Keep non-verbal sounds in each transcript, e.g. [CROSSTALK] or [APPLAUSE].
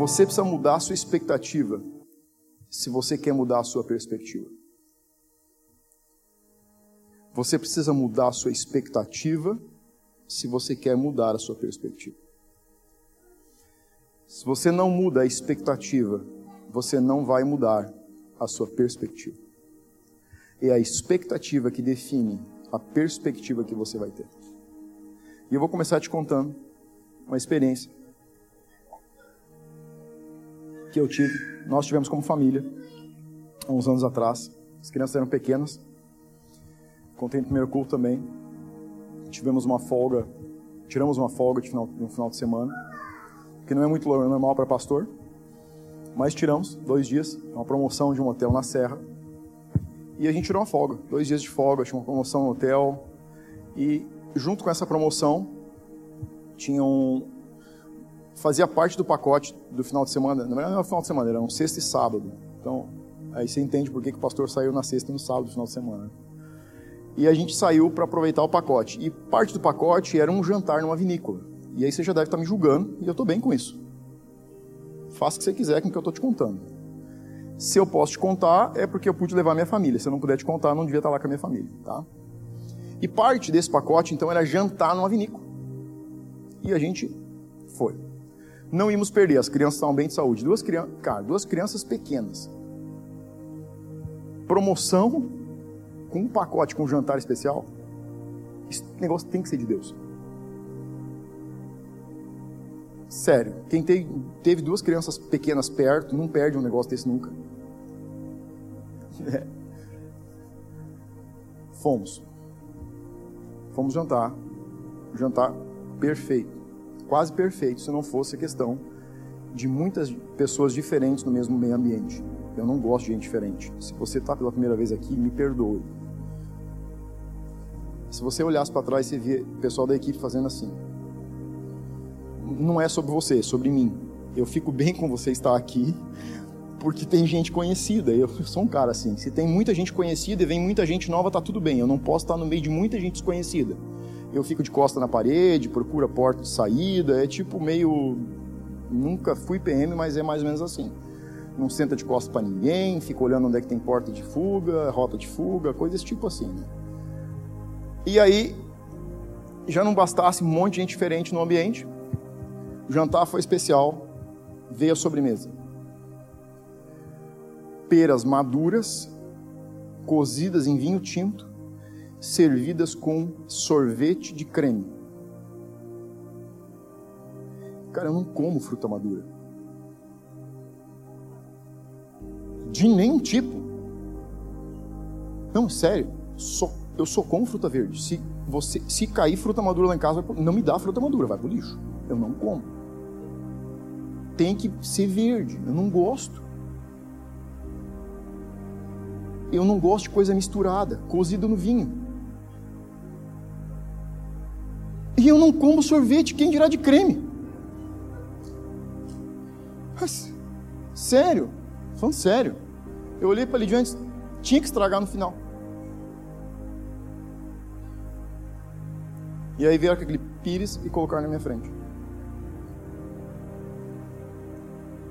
Você precisa mudar a sua expectativa se você quer mudar a sua perspectiva. Você precisa mudar a sua expectativa se você quer mudar a sua perspectiva. Se você não muda a expectativa, você não vai mudar a sua perspectiva. É a expectativa que define a perspectiva que você vai ter. E eu vou começar te contando uma experiência que eu tive, nós tivemos como família, há uns anos atrás. As crianças eram pequenas. Contei no primeiro culto também. Tivemos uma folga, tiramos uma folga de final, no final de semana, que não é muito normal para pastor, mas tiramos dois dias, uma promoção de um hotel na Serra. E a gente tirou uma folga, dois dias de folga, tinha uma promoção no hotel. E junto com essa promoção, tinha um, fazia parte do pacote do final de semana. Não era no final de semana, era um sexta e sábado. Então, aí você entende por que, que o pastor saiu na sexta e no sábado do final de semana. E a gente saiu para aproveitar o pacote. E parte do pacote era um jantar numa vinícola. E aí você já deve estar tá me julgando, e eu estou bem com isso. Faça o que você quiser com o que eu estou te contando. Se eu posso te contar, é porque eu pude levar minha família. Se eu não puder te contar, eu não devia estar tá lá com a minha família, tá? E parte desse pacote, então, era jantar numa vinícola. E a gente foi não íamos perder, as crianças estavam bem de saúde. Duas, crianças, cara, duas crianças pequenas. Promoção com um pacote com um jantar especial. Esse negócio tem que ser de Deus. Sério, quem teve, teve duas crianças pequenas perto, não perde um negócio desse nunca. É. [LAUGHS] Fomos. Fomos jantar. Jantar perfeito quase perfeito se não fosse a questão de muitas pessoas diferentes no mesmo meio ambiente. Eu não gosto de gente diferente. Se você está pela primeira vez aqui, me perdoe. Se você olhasse para trás, você via o pessoal da equipe fazendo assim. Não é sobre você, é sobre mim. Eu fico bem com você estar aqui, porque tem gente conhecida. Eu sou um cara assim. Se tem muita gente conhecida e vem muita gente nova, tá tudo bem. Eu não posso estar no meio de muita gente desconhecida eu fico de costa na parede, procuro a porta de saída, é tipo meio. Nunca fui PM, mas é mais ou menos assim. Não senta de costa para ninguém, fica olhando onde é que tem porta de fuga, rota de fuga, coisas tipo assim. Né? E aí, já não bastasse um monte de gente diferente no ambiente, o jantar foi especial, veio a sobremesa. Peras maduras, cozidas em vinho tinto, servidas com sorvete de creme. Cara, eu não como fruta madura. De nenhum tipo. Não, sério. Só, eu só como fruta verde. Se, você, se cair fruta madura lá em casa, não me dá fruta madura, vai pro lixo. Eu não como. Tem que ser verde. Eu não gosto. Eu não gosto de coisa misturada, cozido no vinho. E eu não como sorvete, quem dirá de creme? Mas, sério, falando sério. Eu olhei para ele antes, tinha que estragar no final. E aí vieram aquele pires e colocaram na minha frente.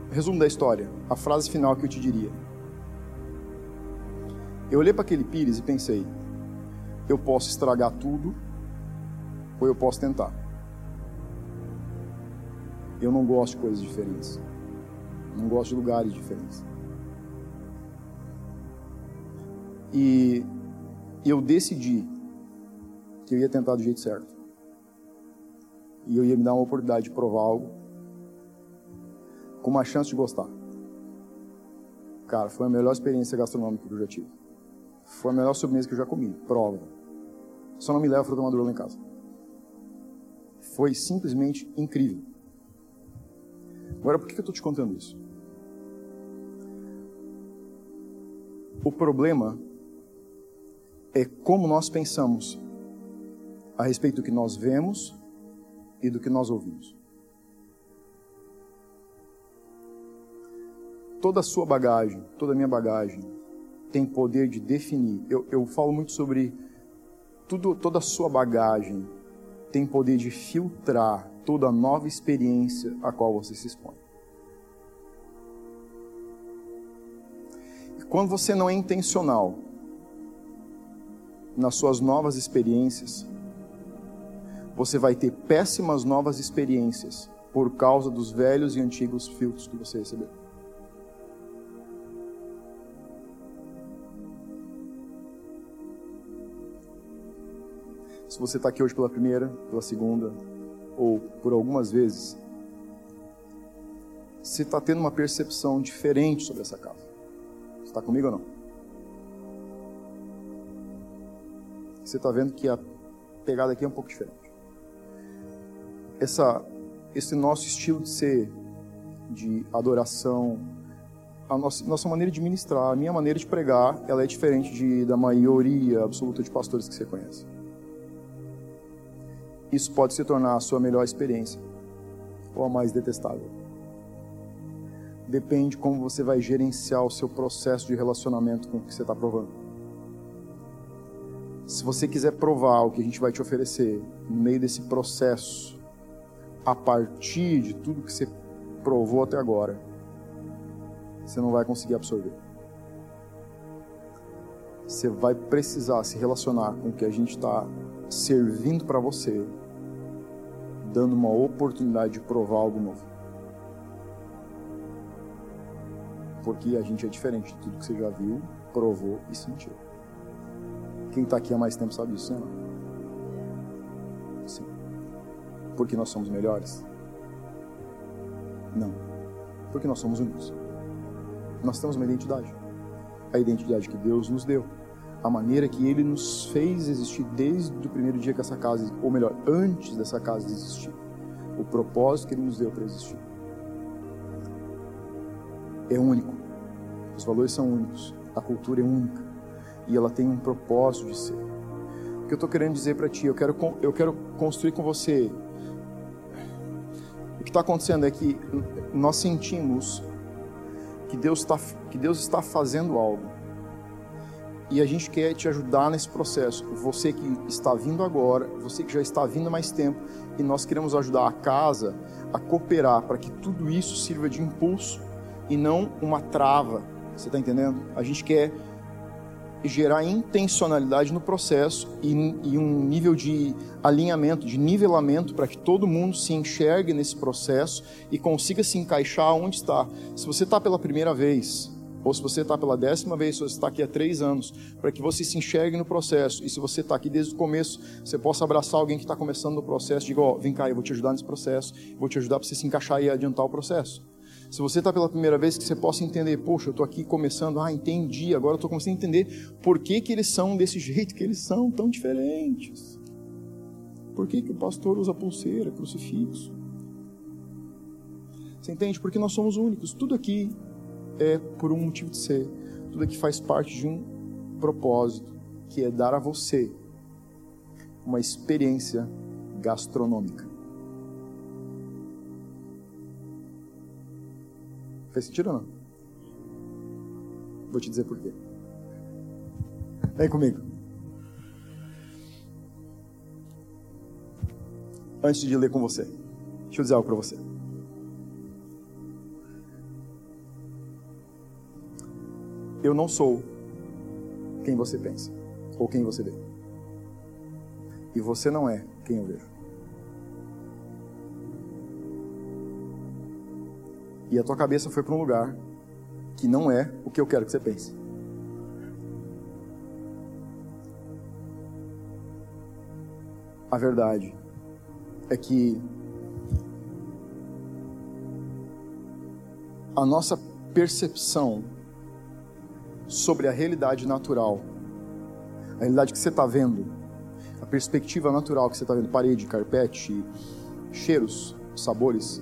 Resumo da história, a frase final que eu te diria. Eu olhei para aquele pires e pensei: eu posso estragar tudo ou eu posso tentar. Eu não gosto de coisas diferentes. Não gosto de lugares diferentes. E eu decidi que eu ia tentar do jeito certo. E eu ia me dar uma oportunidade de provar algo com uma chance de gostar. Cara, foi a melhor experiência gastronômica que eu já tive. Foi a melhor sobremesa que eu já comi. Prova. Só não me leva fruta madura lá em casa foi simplesmente incrível. Agora, por que eu estou te contando isso? O problema é como nós pensamos a respeito do que nós vemos e do que nós ouvimos. Toda a sua bagagem, toda a minha bagagem, tem poder de definir. Eu, eu falo muito sobre tudo, toda a sua bagagem, tem poder de filtrar toda nova experiência a qual você se expõe. E quando você não é intencional nas suas novas experiências, você vai ter péssimas novas experiências por causa dos velhos e antigos filtros que você recebeu. Se você está aqui hoje pela primeira, pela segunda, ou por algumas vezes, você está tendo uma percepção diferente sobre essa casa. Você está comigo ou não? Você está vendo que a pegada aqui é um pouco diferente. Essa, esse nosso estilo de ser, de adoração, a nossa, nossa maneira de ministrar, a minha maneira de pregar, ela é diferente de, da maioria absoluta de pastores que você conhece isso pode se tornar a sua melhor experiência ou a mais detestável. Depende como você vai gerenciar o seu processo de relacionamento com o que você está provando. Se você quiser provar o que a gente vai te oferecer no meio desse processo, a partir de tudo que você provou até agora, você não vai conseguir absorver. Você vai precisar se relacionar com o que a gente está servindo para você dando uma oportunidade de provar algo novo. Porque a gente é diferente de tudo que você já viu, provou e sentiu. Quem está aqui há mais tempo sabe disso, né? Sim. Porque nós somos melhores? Não. Porque nós somos únicos. Nós temos uma identidade. A identidade que Deus nos deu a maneira que ele nos fez existir desde o primeiro dia que essa casa, ou melhor, antes dessa casa existir. O propósito que ele nos deu para existir. É único. Os valores são únicos. A cultura é única. E ela tem um propósito de ser. O que eu estou querendo dizer para ti, eu quero, eu quero construir com você. O que está acontecendo é que nós sentimos que Deus, tá, que Deus está fazendo algo e a gente quer te ajudar nesse processo. Você que está vindo agora, você que já está vindo há mais tempo, e nós queremos ajudar a casa a cooperar para que tudo isso sirva de impulso e não uma trava. Você está entendendo? A gente quer gerar intencionalidade no processo e, e um nível de alinhamento, de nivelamento para que todo mundo se enxergue nesse processo e consiga se encaixar onde está. Se você está pela primeira vez, ou se você está pela décima vez, se você está aqui há três anos, para que você se enxergue no processo. E se você está aqui desde o começo, você possa abraçar alguém que está começando no processo, diga, ó, oh, vem cá, eu vou te ajudar nesse processo, vou te ajudar para você se encaixar e adiantar o processo. Se você está pela primeira vez, que você possa entender, poxa, eu estou aqui começando, ah, entendi, agora eu estou começando a entender por que, que eles são desse [LAUGHS] jeito que eles são, tão diferentes. Por que, que o pastor usa pulseira, crucifixo? Você entende? Porque nós somos únicos. Tudo aqui é por um motivo de ser. Tudo aqui faz parte de um propósito, que é dar a você uma experiência gastronômica. Faz sentido ou não? Vou te dizer por quê. Vem comigo. Antes de ler com você, deixa eu dizer algo para você. Eu não sou quem você pensa ou quem você vê. E você não é quem eu vejo. E a tua cabeça foi para um lugar que não é o que eu quero que você pense. A verdade é que a nossa percepção sobre a realidade natural, a realidade que você está vendo, a perspectiva natural que você está vendo, parede, carpete, cheiros, sabores,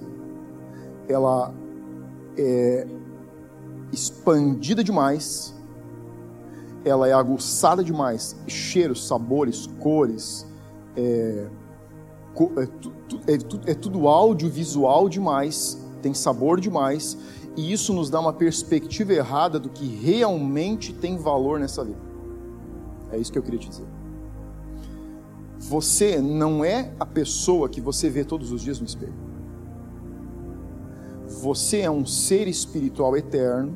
ela é expandida demais, ela é aguçada demais, cheiros, sabores, cores, é, é, é, é tudo audiovisual demais, tem sabor demais, e isso nos dá uma perspectiva errada do que realmente tem valor nessa vida. É isso que eu queria te dizer. Você não é a pessoa que você vê todos os dias no espelho. Você é um ser espiritual eterno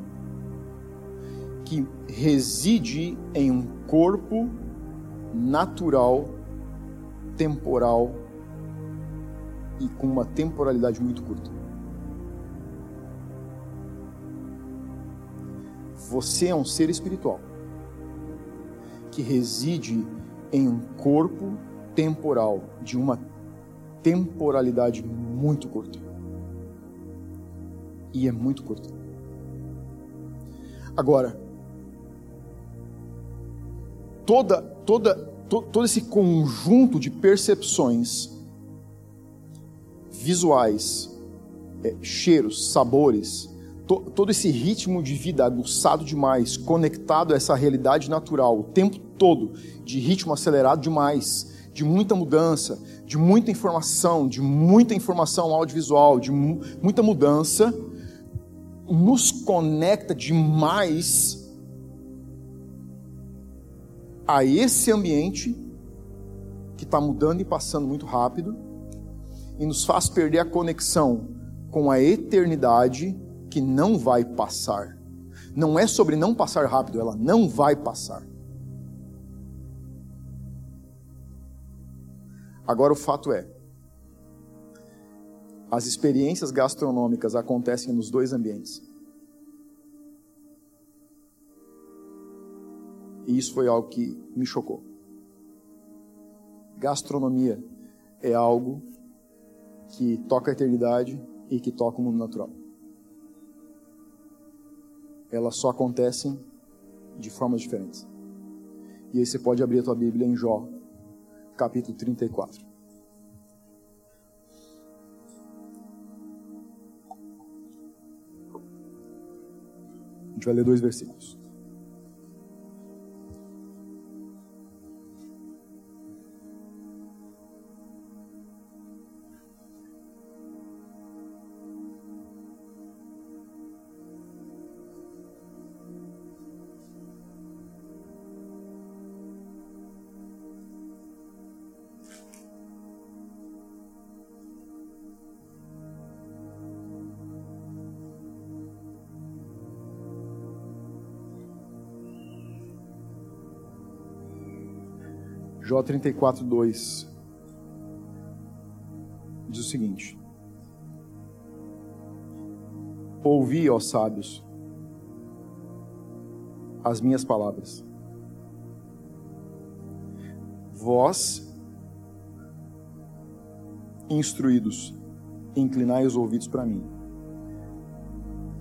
que reside em um corpo natural, temporal e com uma temporalidade muito curta. Você é um ser espiritual que reside em um corpo temporal de uma temporalidade muito curta. E é muito curta. Agora, toda, toda, to, todo esse conjunto de percepções visuais, é, cheiros, sabores, to, todo esse ritmo de vida aguçado demais, conectado a essa realidade natural, o tempo todo, de ritmo acelerado demais, de muita mudança, de muita informação, de muita informação audiovisual, de mu muita mudança, nos conecta demais a esse ambiente que está mudando e passando muito rápido e nos faz perder a conexão com a eternidade que não vai passar. Não é sobre não passar rápido, ela não vai passar. Agora o fato é, as experiências gastronômicas acontecem nos dois ambientes. E isso foi algo que me chocou. Gastronomia é algo que toca a eternidade e que toca o mundo natural. Elas só acontecem de formas diferentes. E aí você pode abrir a tua Bíblia em Jó, capítulo 34. A gente vai ler dois versículos. Jó 34, 2 diz o seguinte: Ouvi, ó sábios, as minhas palavras. Vós, instruídos, inclinai os ouvidos para mim.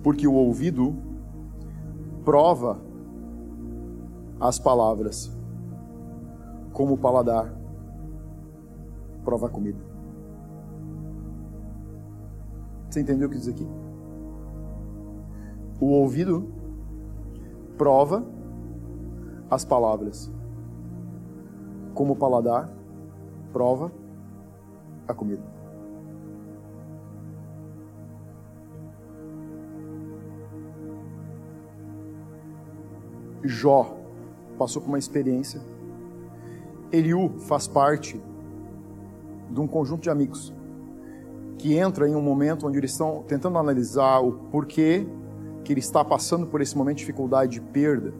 Porque o ouvido prova as palavras como o paladar prova a comida. Você entendeu o que diz aqui? O ouvido prova as palavras, como o paladar prova a comida. Jó passou por uma experiência Eliú faz parte de um conjunto de amigos que entra em um momento onde eles estão tentando analisar o porquê que ele está passando por esse momento de dificuldade de perda.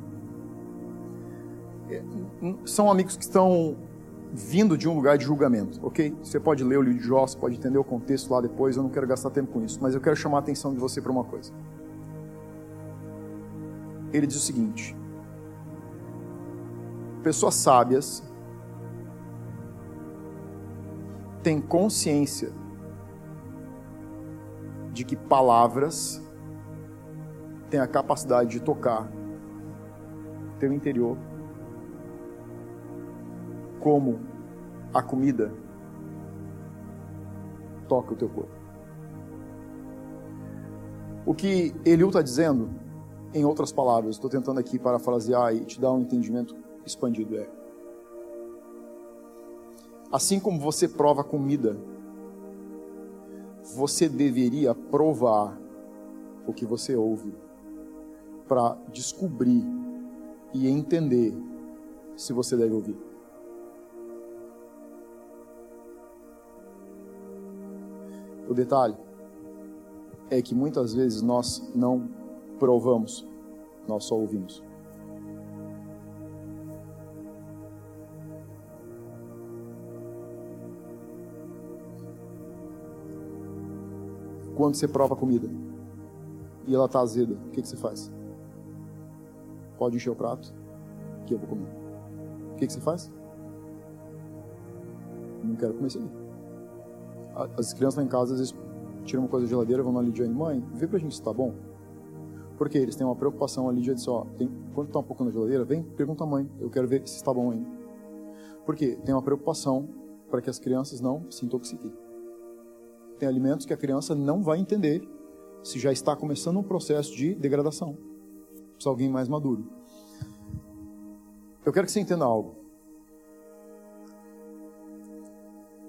É, são amigos que estão vindo de um lugar de julgamento, ok? Você pode ler o livro de Jó, você pode entender o contexto lá depois, eu não quero gastar tempo com isso, mas eu quero chamar a atenção de você para uma coisa. Ele diz o seguinte: pessoas sábias tem consciência de que palavras têm a capacidade de tocar teu interior, como a comida toca o teu corpo. O que Eliú está dizendo, em outras palavras, estou tentando aqui parafrasear e te dar um entendimento expandido, é Assim como você prova comida, você deveria provar o que você ouve para descobrir e entender se você deve ouvir. O detalhe é que muitas vezes nós não provamos, nós só ouvimos. Quando você prova a comida e ela está azeda, o que, que você faz? Pode encher o prato, que eu vou comer. O que, que você faz? Não quero comer isso. As crianças lá em casa às vezes tiram uma coisa da geladeira, vão na Lidiane, mãe, vê pra gente se tá bom. Porque eles têm uma preocupação, a Lídia disse, ó, tem, quando tá um pouco na geladeira, vem, pergunta à mãe, eu quero ver se está bom ainda. Porque tem uma preocupação para que as crianças não se intoxiquem. Tem alimentos que a criança não vai entender se já está começando um processo de degradação. Precisa alguém mais maduro. Eu quero que você entenda algo.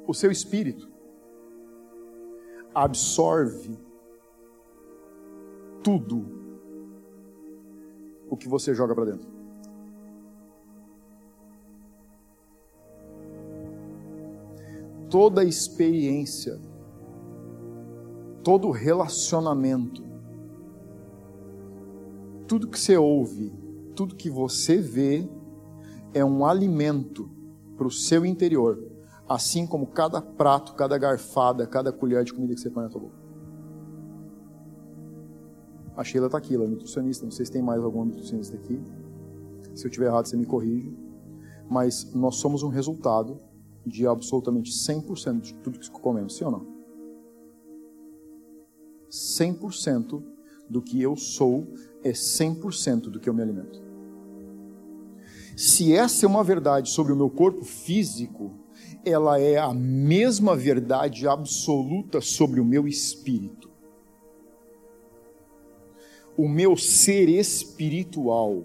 O seu espírito absorve tudo o que você joga para dentro. Toda experiência, todo relacionamento, tudo que você ouve, tudo que você vê, é um alimento para o seu interior assim como cada prato, cada garfada, cada colher de comida que você põe na tua boca. A Sheila está aqui, ela é nutricionista. Não sei se tem mais algum nutricionista aqui. Se eu estiver errado, você me corrige. Mas nós somos um resultado de absolutamente 100% de tudo que comemos, sim ou não? 100% do que eu sou é 100% do que eu me alimento. Se essa é uma verdade sobre o meu corpo físico, ela é a mesma verdade absoluta sobre o meu espírito. O meu ser espiritual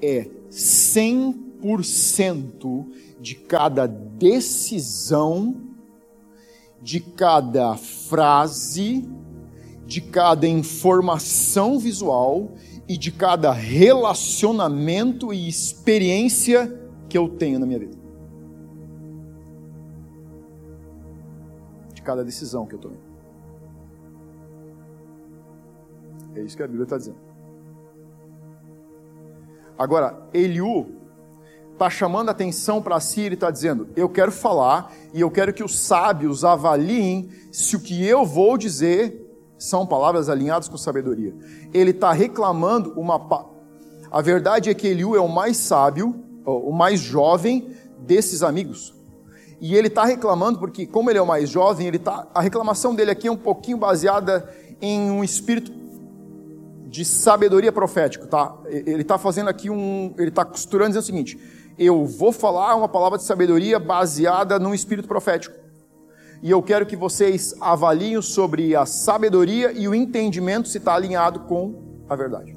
é 100% de cada decisão, de cada frase, de cada informação visual e de cada relacionamento e experiência que eu tenho na minha vida. cada decisão que eu tomei. É isso que a Bíblia está dizendo. Agora, Eliú está chamando a atenção para si, ele está dizendo: Eu quero falar e eu quero que os sábios avaliem se o que eu vou dizer são palavras alinhadas com sabedoria. Ele está reclamando uma. A verdade é que Eliú é o mais sábio, o mais jovem desses amigos. E ele está reclamando, porque como ele é o mais jovem, ele tá, a reclamação dele aqui é um pouquinho baseada em um espírito de sabedoria profético, tá? Ele está fazendo aqui um, ele está costurando dizendo o seguinte: eu vou falar uma palavra de sabedoria baseada num espírito profético. E eu quero que vocês avaliem sobre a sabedoria e o entendimento se está alinhado com a verdade.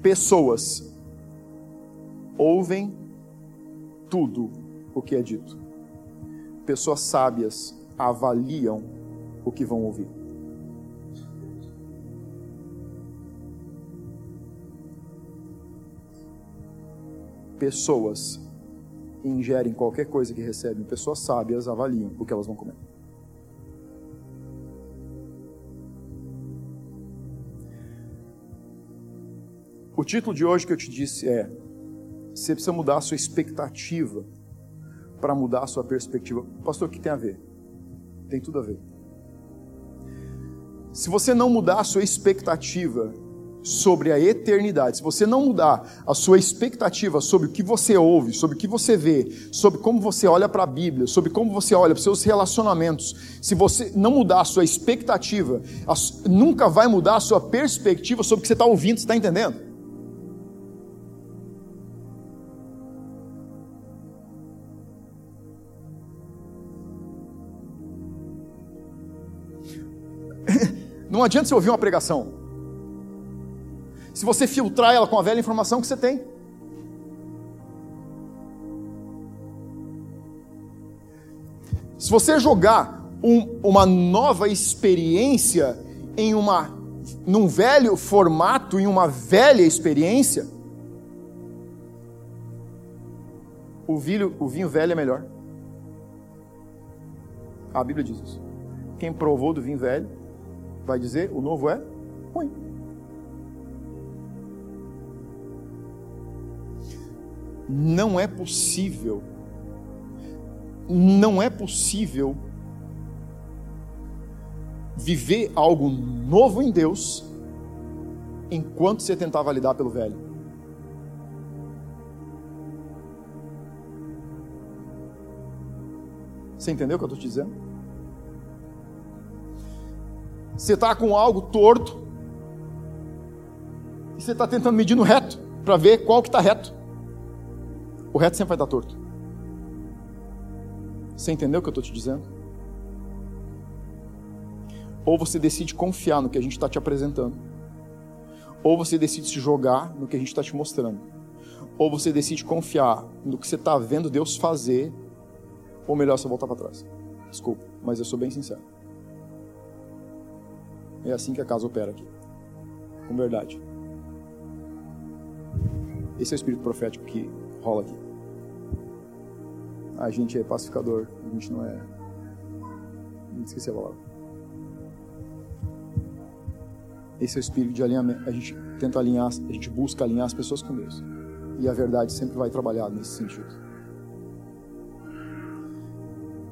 Pessoas ouvem tudo o que é dito. Pessoas sábias avaliam o que vão ouvir. Pessoas ingerem qualquer coisa que recebem, pessoas sábias avaliam o que elas vão comer. O título de hoje que eu te disse é você precisa mudar a sua expectativa para mudar a sua perspectiva. Pastor, o que tem a ver? Tem tudo a ver. Se você não mudar a sua expectativa sobre a eternidade, se você não mudar a sua expectativa sobre o que você ouve, sobre o que você vê, sobre como você olha para a Bíblia, sobre como você olha para os seus relacionamentos, se você não mudar a sua expectativa, nunca vai mudar a sua perspectiva sobre o que você está ouvindo, você está entendendo? [LAUGHS] Não adianta você ouvir uma pregação. Se você filtrar ela com a velha informação que você tem. Se você jogar um, uma nova experiência em uma, num velho formato, em uma velha experiência, o o vinho velho é melhor. A Bíblia diz isso. Quem provou do vinho velho vai dizer: o novo é ruim. Não é possível não é possível viver algo novo em Deus enquanto você tentar validar pelo velho. Você entendeu o que eu estou te dizendo? Você está com algo torto e você está tentando medir no reto para ver qual que está reto. O reto sempre vai estar torto. Você entendeu o que eu estou te dizendo? Ou você decide confiar no que a gente está te apresentando, ou você decide se jogar no que a gente está te mostrando, ou você decide confiar no que você está vendo Deus fazer, ou melhor, você voltar para trás. Desculpa, mas eu sou bem sincero. É assim que a casa opera aqui, com verdade. Esse é o espírito profético que rola aqui. A gente é pacificador, a gente não é. Não esqueci a palavra. Esse é o espírito de alinhamento. A gente tenta alinhar, a gente busca alinhar as pessoas com Deus. E a verdade sempre vai trabalhar nesse sentido.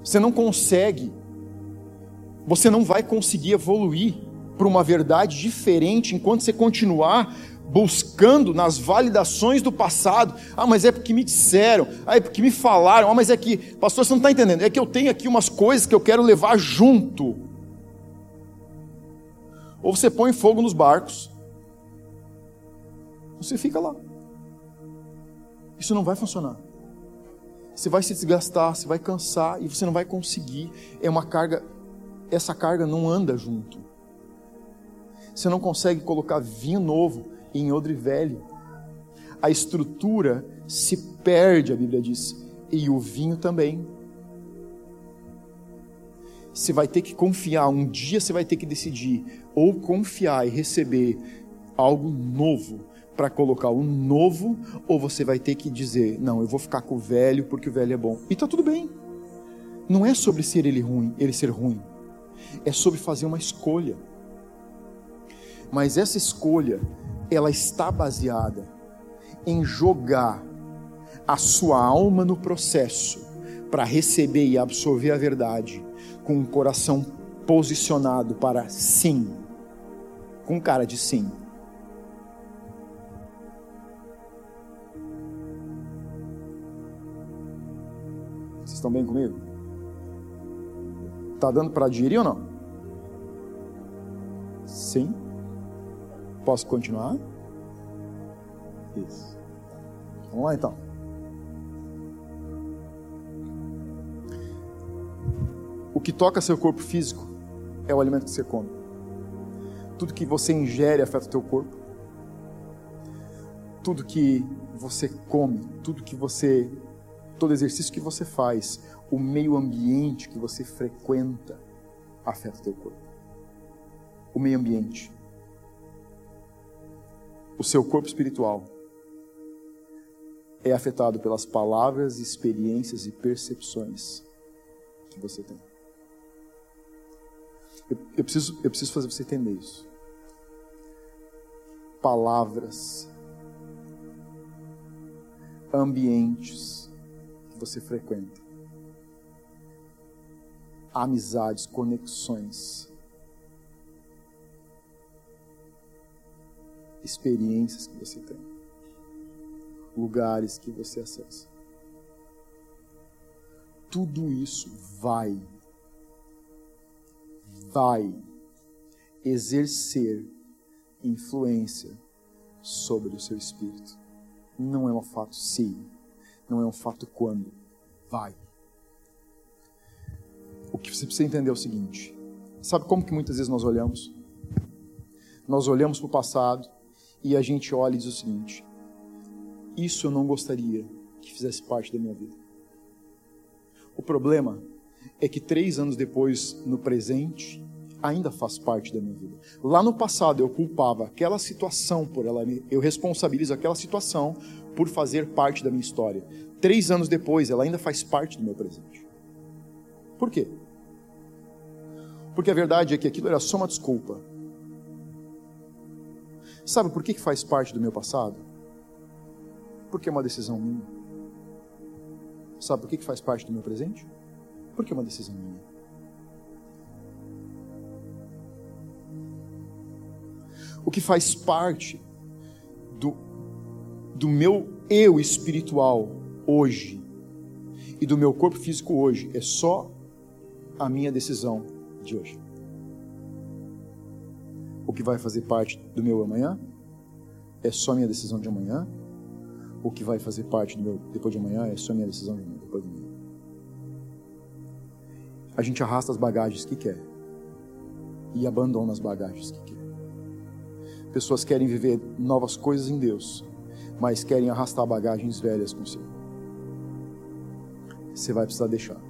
Você não consegue, você não vai conseguir evoluir para uma verdade diferente enquanto você continuar buscando nas validações do passado. Ah, mas é porque me disseram, ah, é porque me falaram, ah, mas é que, pastor, você não está entendendo, é que eu tenho aqui umas coisas que eu quero levar junto. Ou você põe fogo nos barcos, você fica lá. Isso não vai funcionar. Você vai se desgastar, você vai cansar e você não vai conseguir. É uma carga, essa carga não anda junto. Você não consegue colocar vinho novo em odre velho. A estrutura se perde, a Bíblia diz, e o vinho também. Você vai ter que confiar, um dia você vai ter que decidir ou confiar e receber algo novo para colocar o novo, ou você vai ter que dizer, não, eu vou ficar com o velho porque o velho é bom. E tá tudo bem. Não é sobre ser ele ruim, ele ser ruim. É sobre fazer uma escolha. Mas essa escolha ela está baseada em jogar a sua alma no processo para receber e absorver a verdade com um coração posicionado para sim, com cara de sim. Vocês estão bem comigo? Tá dando para digerir ou não? Sim. Posso continuar? Isso. Vamos lá então. O que toca seu corpo físico é o alimento que você come. Tudo que você ingere afeta o teu corpo. Tudo que você come, tudo que você todo exercício que você faz, o meio ambiente que você frequenta afeta o teu corpo. O meio ambiente o seu corpo espiritual é afetado pelas palavras, experiências e percepções que você tem. Eu, eu, preciso, eu preciso fazer você entender isso. Palavras, ambientes que você frequenta, amizades, conexões experiências que você tem, lugares que você acessa. Tudo isso vai, vai exercer influência sobre o seu espírito. Não é um fato se, não é um fato quando, vai. O que você precisa entender é o seguinte: sabe como que muitas vezes nós olhamos? Nós olhamos para o passado, e a gente olha e diz o seguinte: Isso eu não gostaria que fizesse parte da minha vida. O problema é que três anos depois, no presente, ainda faz parte da minha vida. Lá no passado eu culpava aquela situação por ela, eu responsabilizo aquela situação por fazer parte da minha história. Três anos depois, ela ainda faz parte do meu presente. Por quê? Porque a verdade é que aquilo era só uma desculpa Sabe por que, faz parte do meu passado? Porque é uma decisão minha. Sabe por que, faz parte do meu presente? Por que uma decisão minha? O que faz parte do, do meu eu espiritual hoje e do meu corpo físico hoje é só a minha decisão de hoje. O que vai fazer parte do meu amanhã é só minha decisão de amanhã. O que vai fazer parte do meu depois de amanhã é só minha decisão de amanhã, depois de amanhã. A gente arrasta as bagagens que quer e abandona as bagagens que quer. Pessoas querem viver novas coisas em Deus, mas querem arrastar bagagens velhas consigo. Você vai precisar deixar.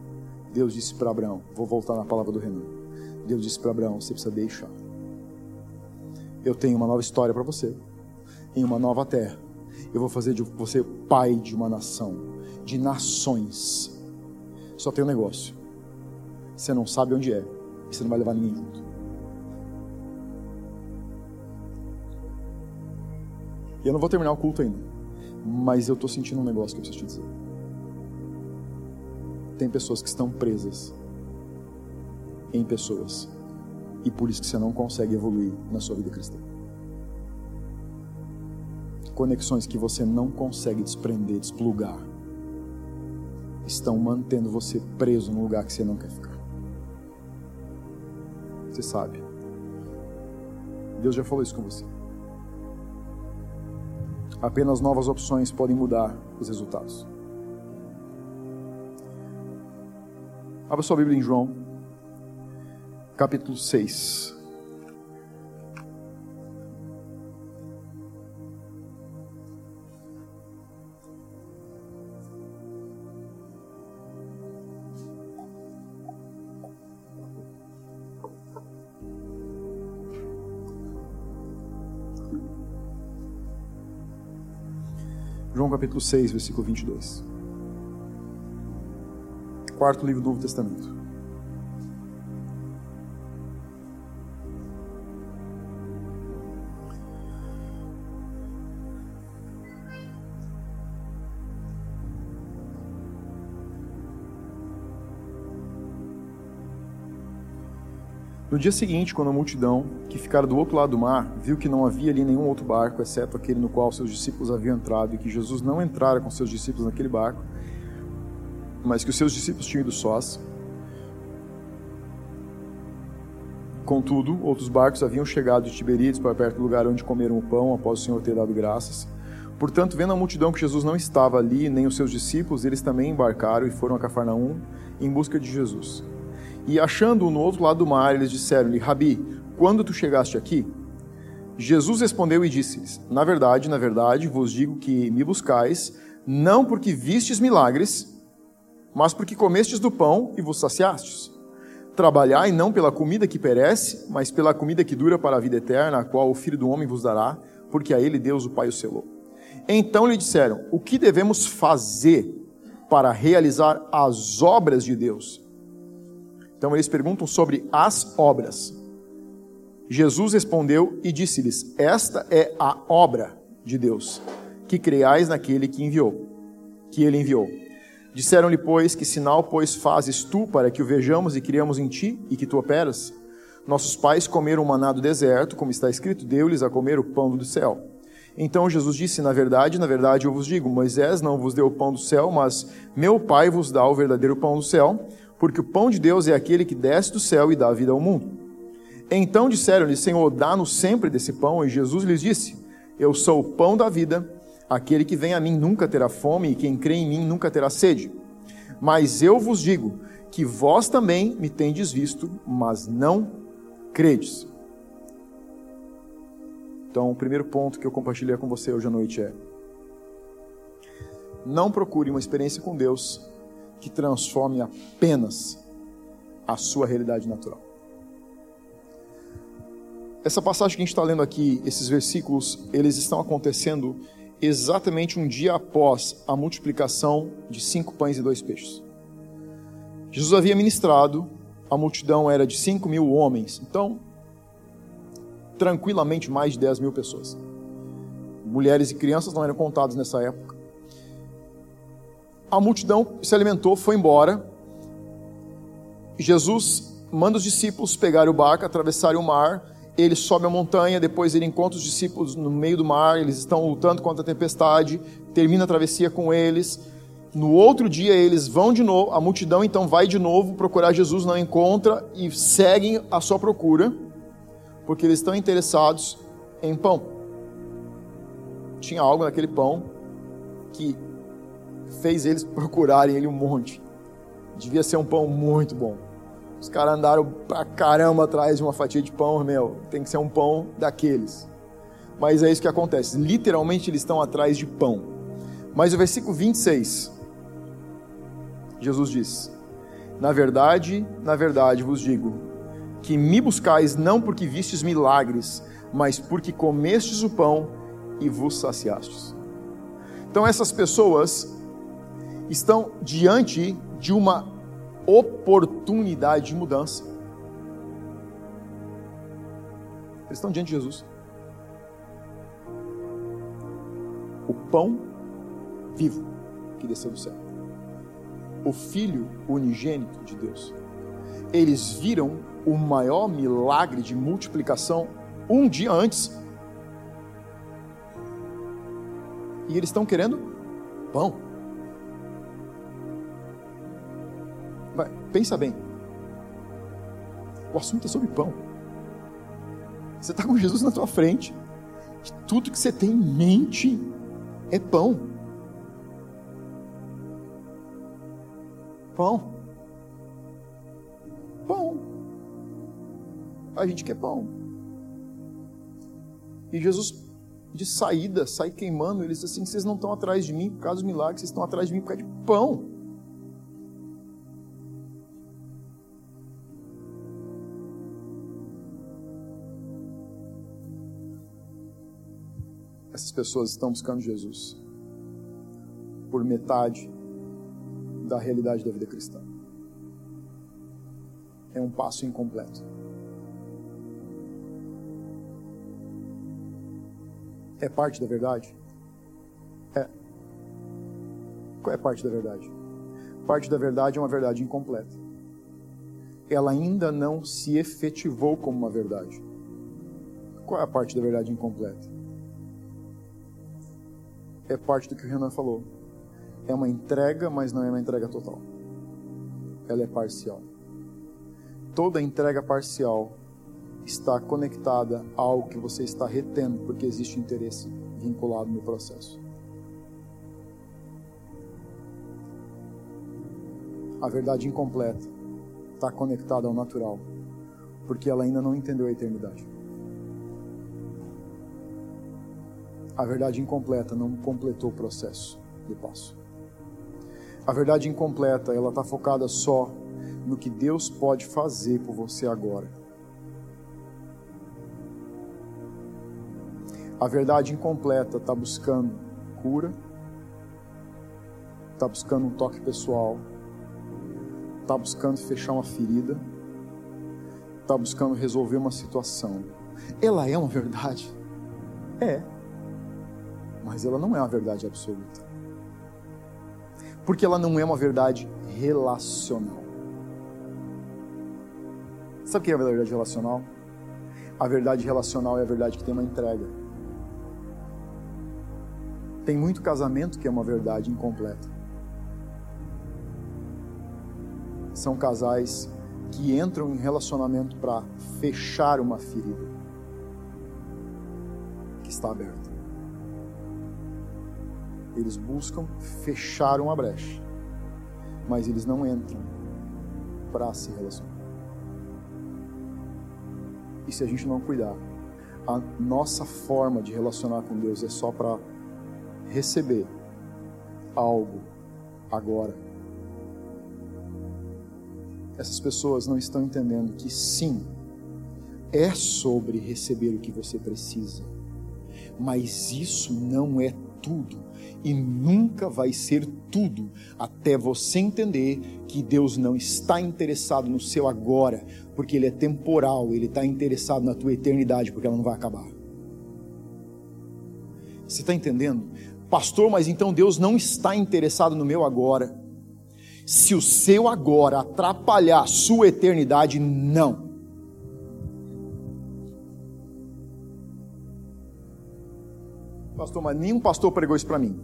Deus disse para Abraão, vou voltar na palavra do Renan. Deus disse para Abraão, você precisa deixar. Eu tenho uma nova história para você, em uma nova terra. Eu vou fazer de você pai de uma nação, de nações. Só tem um negócio. Você não sabe onde é, e você não vai levar ninguém junto. E eu não vou terminar o culto ainda, mas eu estou sentindo um negócio que eu preciso te dizer. Tem pessoas que estão presas em pessoas e por isso que você não consegue evoluir na sua vida cristã. Conexões que você não consegue desprender, desplugar, estão mantendo você preso no lugar que você não quer ficar. Você sabe. Deus já falou isso com você. Apenas novas opções podem mudar os resultados. Abra sua Bíblia em João, capítulo 6. João capítulo 6, versículo 22. Quarto livro do Novo Testamento. Dia seguinte, quando a multidão, que ficara do outro lado do mar, viu que não havia ali nenhum outro barco, exceto aquele no qual seus discípulos haviam entrado, e que Jesus não entrara com seus discípulos naquele barco, mas que os seus discípulos tinham ido sós. Contudo, outros barcos haviam chegado de Tiberíades para perto do lugar onde comeram o pão após o Senhor ter dado graças. Portanto, vendo a multidão que Jesus não estava ali, nem os seus discípulos, eles também embarcaram e foram a Cafarnaum em busca de Jesus. E achando-o no outro lado do mar, eles disseram-lhe: Rabi, quando tu chegaste aqui? Jesus respondeu e disse-lhes: Na verdade, na verdade, vos digo que me buscais, não porque vistes milagres, mas porque comestes do pão e vos saciastes. Trabalhai não pela comida que perece, mas pela comida que dura para a vida eterna, a qual o Filho do Homem vos dará, porque a ele Deus o Pai o selou. Então lhe disseram: O que devemos fazer para realizar as obras de Deus? Então eles perguntam sobre as obras. Jesus respondeu e disse-lhes: Esta é a obra de Deus, que creais naquele que enviou, que ele enviou. Disseram-lhe, pois, que sinal, pois, fazes tu para que o vejamos e criamos em ti e que tu operas? Nossos pais comeram o maná do deserto, como está escrito, deu-lhes a comer o pão do céu. Então Jesus disse: Na verdade, na verdade eu vos digo: Moisés não vos deu o pão do céu, mas meu Pai vos dá o verdadeiro pão do céu porque o pão de Deus é aquele que desce do céu e dá vida ao mundo. Então disseram-lhe, Senhor, dá-nos sempre desse pão. E Jesus lhes disse, Eu sou o pão da vida, aquele que vem a mim nunca terá fome, e quem crê em mim nunca terá sede. Mas eu vos digo que vós também me tendes visto, mas não credes. Então, o primeiro ponto que eu compartilhei com você hoje à noite é: não procure uma experiência com Deus que transforme apenas a sua realidade natural. Essa passagem que a gente está lendo aqui, esses versículos, eles estão acontecendo exatamente um dia após a multiplicação de cinco pães e dois peixes. Jesus havia ministrado, a multidão era de cinco mil homens, então, tranquilamente mais de dez mil pessoas. Mulheres e crianças não eram contadas nessa época a multidão se alimentou, foi embora. Jesus manda os discípulos pegarem o barco, atravessarem o mar. Ele sobe a montanha, depois ele encontra os discípulos no meio do mar. Eles estão lutando contra a tempestade. Termina a travessia com eles. No outro dia eles vão de novo, a multidão então vai de novo procurar Jesus, não encontra e seguem a sua procura, porque eles estão interessados em pão. Tinha algo naquele pão que fez eles procurarem ele um monte. Devia ser um pão muito bom. Os caras andaram pra caramba atrás de uma fatia de pão, meu. Tem que ser um pão daqueles. Mas é isso que acontece. Literalmente eles estão atrás de pão. Mas o versículo 26, Jesus diz: Na verdade, na verdade vos digo, que me buscais não porque vistes milagres, mas porque comestes o pão e vos saciastes. Então essas pessoas estão diante de uma oportunidade de mudança. Eles estão diante de Jesus. O pão vivo que desceu do céu. O Filho unigênito de Deus. Eles viram o maior milagre de multiplicação um dia antes. E eles estão querendo pão. Pensa bem. O assunto é sobre pão. Você está com Jesus na tua frente. Tudo que você tem em mente é pão. Pão. Pão. A gente quer pão. E Jesus, de saída, sai queimando. Ele diz assim: vocês não estão atrás de mim por causa dos milagres, vocês estão atrás de mim por causa de pão. Essas pessoas estão buscando Jesus por metade da realidade da vida cristã. É um passo incompleto. É parte da verdade? É. Qual é parte da verdade? Parte da verdade é uma verdade incompleta. Ela ainda não se efetivou como uma verdade. Qual é a parte da verdade incompleta? É parte do que o Renan falou. É uma entrega, mas não é uma entrega total. Ela é parcial. Toda entrega parcial está conectada a algo que você está retendo, porque existe interesse vinculado no processo. A verdade incompleta está conectada ao natural, porque ela ainda não entendeu a eternidade. A verdade incompleta não completou o processo do passo. A verdade incompleta, ela está focada só no que Deus pode fazer por você agora. A verdade incompleta está buscando cura, está buscando um toque pessoal, está buscando fechar uma ferida, está buscando resolver uma situação. Ela é uma verdade? É mas ela não é uma verdade absoluta. Porque ela não é uma verdade relacional. Sabe o que é a verdade relacional? A verdade relacional é a verdade que tem uma entrega. Tem muito casamento que é uma verdade incompleta. São casais que entram em relacionamento para fechar uma ferida que está aberta. Eles buscam fechar uma brecha, mas eles não entram para se relacionar. E se a gente não cuidar, a nossa forma de relacionar com Deus é só para receber algo agora. Essas pessoas não estão entendendo que sim, é sobre receber o que você precisa, mas isso não é tudo e nunca vai ser tudo até você entender que Deus não está interessado no seu agora, porque Ele é temporal, Ele está interessado na tua eternidade, porque ela não vai acabar. Você está entendendo? Pastor, mas então Deus não está interessado no meu agora. Se o seu agora atrapalhar a sua eternidade, não. Pastor, mas nenhum pastor pregou isso para mim.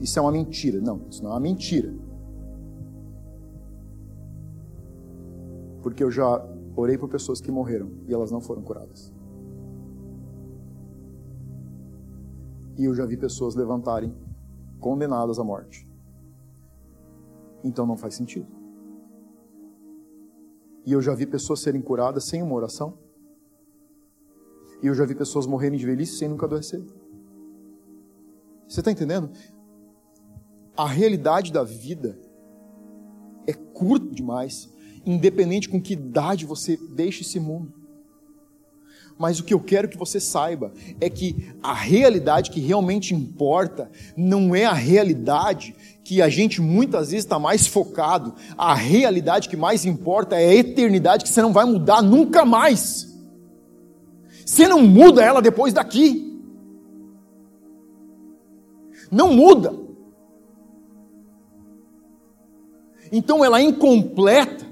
Isso é uma mentira. Não, isso não é uma mentira. Porque eu já orei por pessoas que morreram e elas não foram curadas. E eu já vi pessoas levantarem condenadas à morte. Então não faz sentido. E eu já vi pessoas serem curadas sem uma oração. E eu já vi pessoas morrerem de velhice sem nunca adoecer. Você está entendendo? A realidade da vida é curta demais, independente com que idade você deixe esse mundo. Mas o que eu quero que você saiba é que a realidade que realmente importa não é a realidade que a gente muitas vezes está mais focado. A realidade que mais importa é a eternidade que você não vai mudar nunca mais. Você não muda ela depois daqui. Não muda. Então ela é incompleta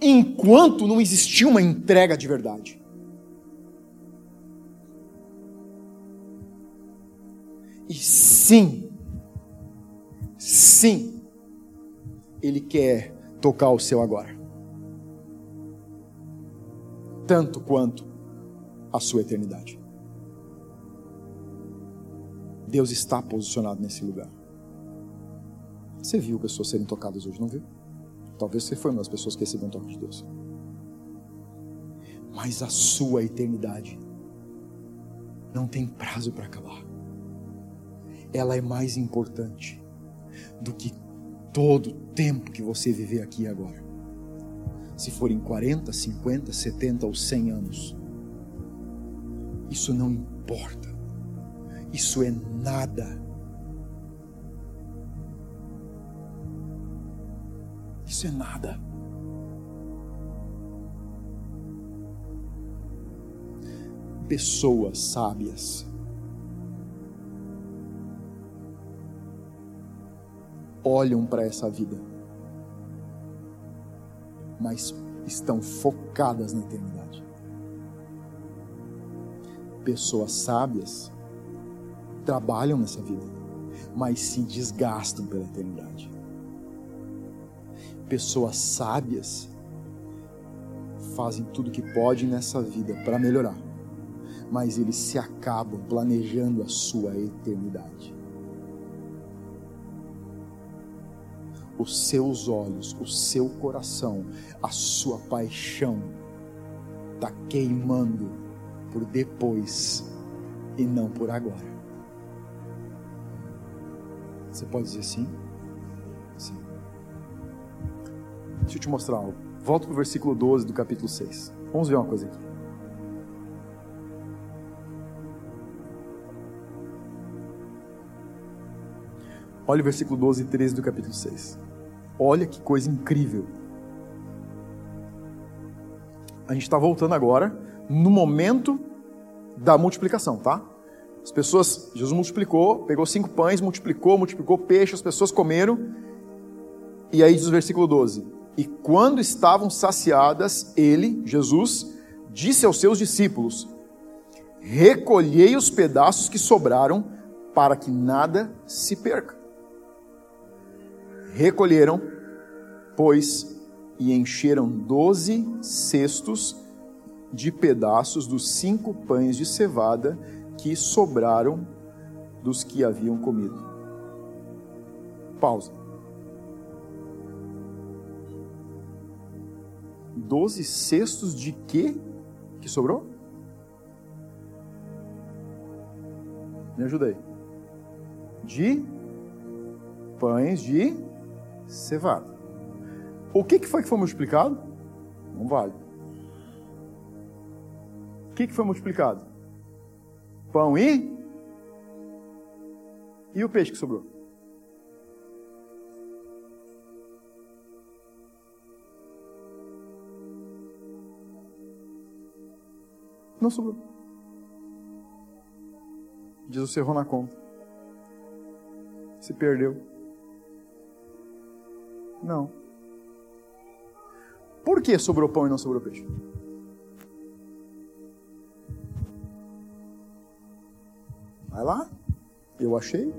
enquanto não existir uma entrega de verdade. E sim, sim, Ele quer tocar o seu agora. Tanto quanto a sua eternidade. Deus está posicionado nesse lugar. Você viu pessoas serem tocadas hoje, não viu? Talvez você foi uma das pessoas que recebeu um toque de Deus. Mas a sua eternidade não tem prazo para acabar ela é mais importante do que todo o tempo que você viver aqui agora. Se forem 40, 50, 70 ou 100 anos, isso não importa. Isso é nada. Isso é nada. Pessoas sábias olham para essa vida, mas estão focadas na eternidade. Pessoas sábias trabalham nessa vida, mas se desgastam pela eternidade. Pessoas sábias fazem tudo que podem nessa vida para melhorar, mas eles se acabam planejando a sua eternidade. os seus olhos, o seu coração, a sua paixão está queimando por depois e não por agora. Você pode dizer sim? Sim. Deixa eu te mostrar algo. Volta para o versículo 12 do capítulo 6. Vamos ver uma coisa aqui. Olha o versículo 12 e 13 do capítulo 6. Olha que coisa incrível. A gente está voltando agora no momento da multiplicação, tá? As pessoas, Jesus multiplicou, pegou cinco pães, multiplicou, multiplicou peixe, as pessoas comeram. E aí diz o versículo 12: E quando estavam saciadas, ele, Jesus, disse aos seus discípulos: Recolhei os pedaços que sobraram, para que nada se perca. Recolheram, pois, e encheram doze cestos de pedaços dos cinco pães de cevada que sobraram dos que haviam comido. Pausa. Doze cestos de quê que sobrou? Me ajuda aí. De pães de cevada. O que, que foi que foi multiplicado? Não vale. O que, que foi multiplicado? Pão e? E o peixe que sobrou? Não sobrou. Jesus errou na conta. Se perdeu. Não. Por que sobrou pão e não sobrou peixe? Lá. Eu achei.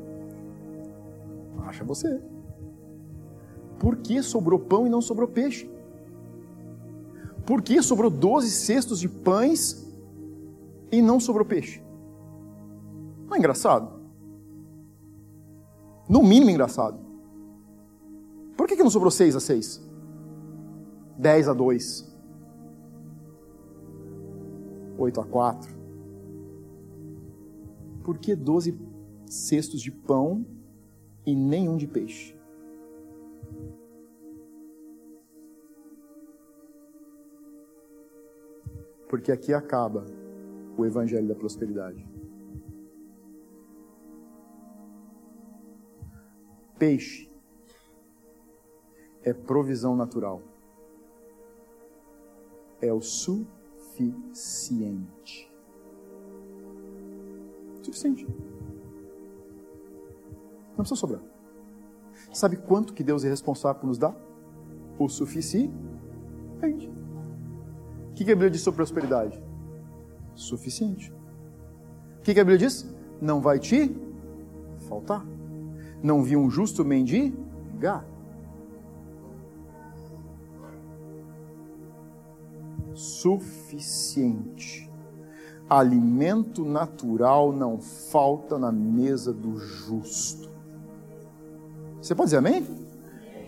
Acha você. Por que sobrou pão e não sobrou peixe? Por que sobrou 12 cestos de pães e não sobrou peixe? Não é engraçado? No mínimo engraçado. Por que, que não sobrou 6 a 6? 10 a 2? 8 a 4? Por que 12 cestos de pão e nenhum de peixe? Porque aqui acaba o evangelho da prosperidade. Peixe é provisão natural. É o suficiente suficiente. Não precisa sobrar. Sabe quanto que Deus é responsável por nos dar? O suficiente. O que a Bíblia diz sobre prosperidade? Suficiente. O que a Bíblia diz? Não vai te faltar. Não vi um justo mendigar. Suficiente alimento natural não falta na mesa do justo. Você pode dizer amém?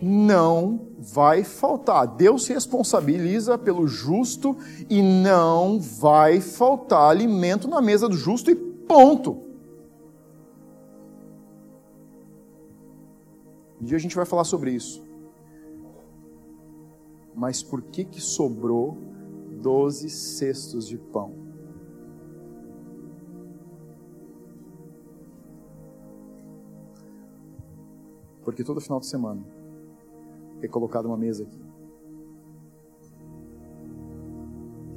Não vai faltar. Deus se responsabiliza pelo justo e não vai faltar alimento na mesa do justo e ponto. Um dia a gente vai falar sobre isso. Mas por que que sobrou doze cestos de pão? Porque todo final de semana é colocada uma mesa aqui.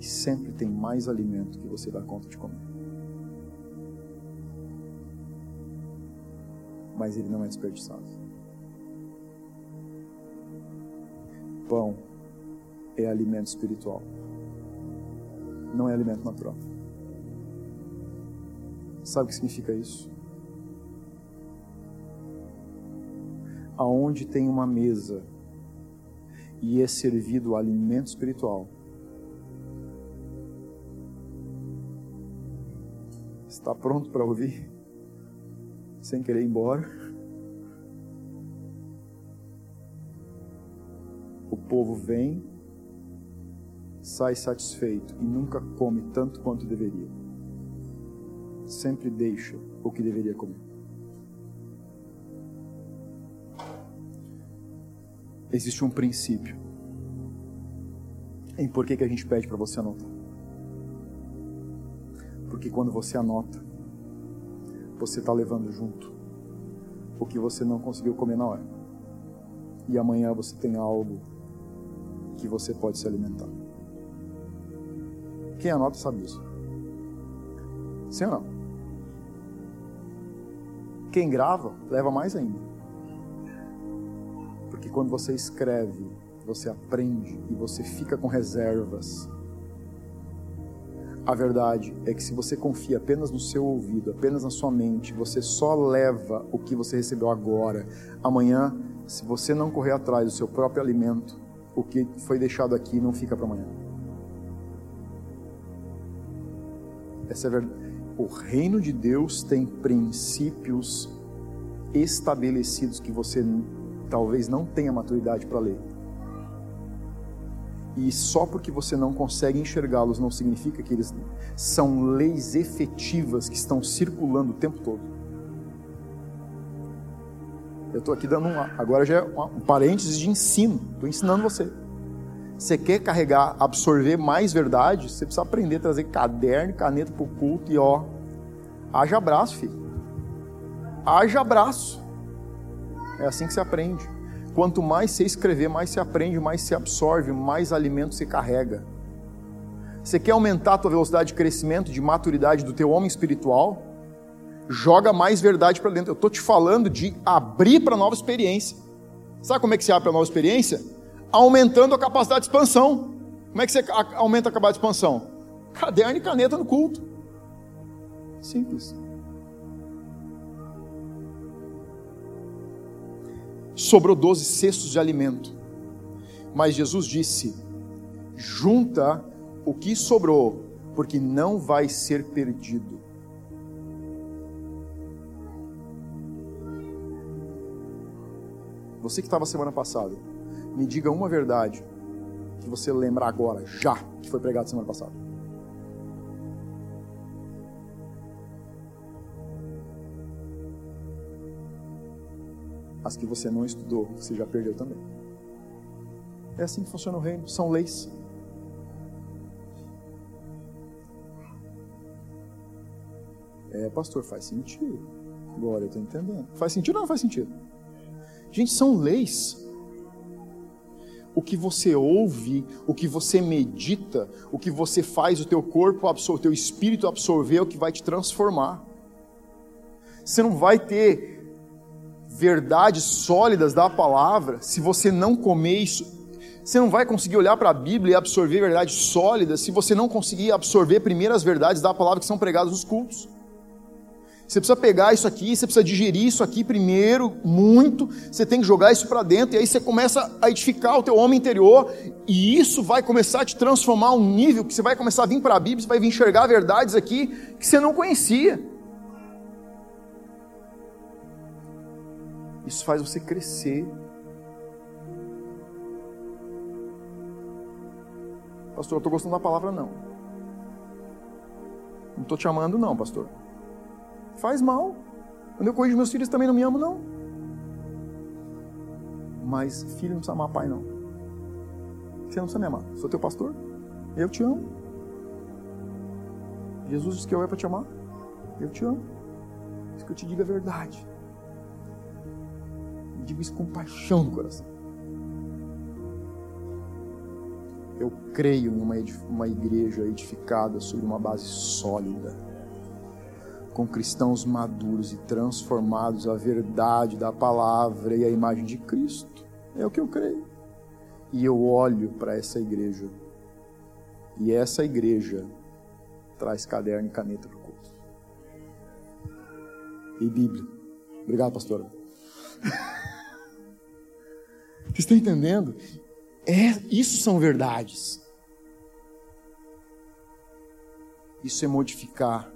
E sempre tem mais alimento que você dá conta de comer. Mas ele não é desperdiçado. Pão é alimento espiritual. Não é alimento natural. Sabe o que significa isso? Aonde tem uma mesa e é servido alimento espiritual, está pronto para ouvir? Sem querer ir embora? O povo vem, sai satisfeito e nunca come tanto quanto deveria. Sempre deixa o que deveria comer. Existe um princípio em por que, que a gente pede para você anotar. Porque quando você anota, você está levando junto o que você não conseguiu comer na hora. E amanhã você tem algo que você pode se alimentar. Quem anota sabe isso. Sim ou não? Quem grava, leva mais ainda quando você escreve, você aprende e você fica com reservas. A verdade é que se você confia apenas no seu ouvido, apenas na sua mente, você só leva o que você recebeu agora. Amanhã, se você não correr atrás do seu próprio alimento, o que foi deixado aqui não fica para amanhã. Essa é a verdade. O reino de Deus tem princípios estabelecidos que você talvez não tenha maturidade para ler. E só porque você não consegue enxergá-los não significa que eles são leis efetivas que estão circulando o tempo todo. Eu estou aqui dando um, agora já é um parênteses de ensino, estou ensinando você. Você quer carregar, absorver mais verdade, você precisa aprender a trazer caderno caneta para o culto e ó, haja abraço, filho. Haja abraço. É assim que se aprende. Quanto mais você escrever, mais se aprende, mais se absorve, mais alimento se carrega. Você quer aumentar a tua velocidade de crescimento, de maturidade do teu homem espiritual? Joga mais verdade para dentro. Eu estou te falando de abrir para nova experiência. Sabe como é que se abre para nova experiência? Aumentando a capacidade de expansão. Como é que você aumenta a capacidade de expansão? Caderno e caneta no culto. Simples. Sobrou 12 cestos de alimento. Mas Jesus disse: junta o que sobrou, porque não vai ser perdido. Você que estava semana passada, me diga uma verdade que você lembra agora, já, que foi pregado semana passada. As que você não estudou, você já perdeu também. É assim que funciona o reino, são leis. É, pastor, faz sentido. Glória, eu estou entendendo. Faz sentido ou não faz sentido? Gente, são leis. O que você ouve, o que você medita, o que você faz, o teu corpo, o teu espírito absorver é o que vai te transformar. Você não vai ter verdades sólidas da palavra se você não comer isso. Você não vai conseguir olhar para a Bíblia e absorver verdades sólidas se você não conseguir absorver primeiro as verdades da palavra que são pregadas nos cultos. Você precisa pegar isso aqui, você precisa digerir isso aqui primeiro, muito. Você tem que jogar isso para dentro e aí você começa a edificar o teu homem interior e isso vai começar a te transformar a um nível que você vai começar a vir para a Bíblia, você vai enxergar verdades aqui que você não conhecia. Isso faz você crescer. Pastor, eu estou gostando da palavra não. Não estou te amando não, pastor. Faz mal. Quando eu corrijo meus filhos também não me amo, não. Mas filho não precisa amar pai, não. Você não precisa me amar. Sou teu pastor. Eu te amo. Jesus disse que eu é para te amar. Eu te amo. Isso que eu te digo é verdade. Digo isso com paixão no coração. Eu creio em uma, uma igreja edificada sobre uma base sólida com cristãos maduros e transformados à verdade da palavra e à imagem de Cristo. É o que eu creio. E eu olho para essa igreja. E essa igreja traz caderno e caneta para o culto. E Bíblia. Obrigado, pastora. [LAUGHS] Vocês estão entendendo? É, isso são verdades. Isso é modificar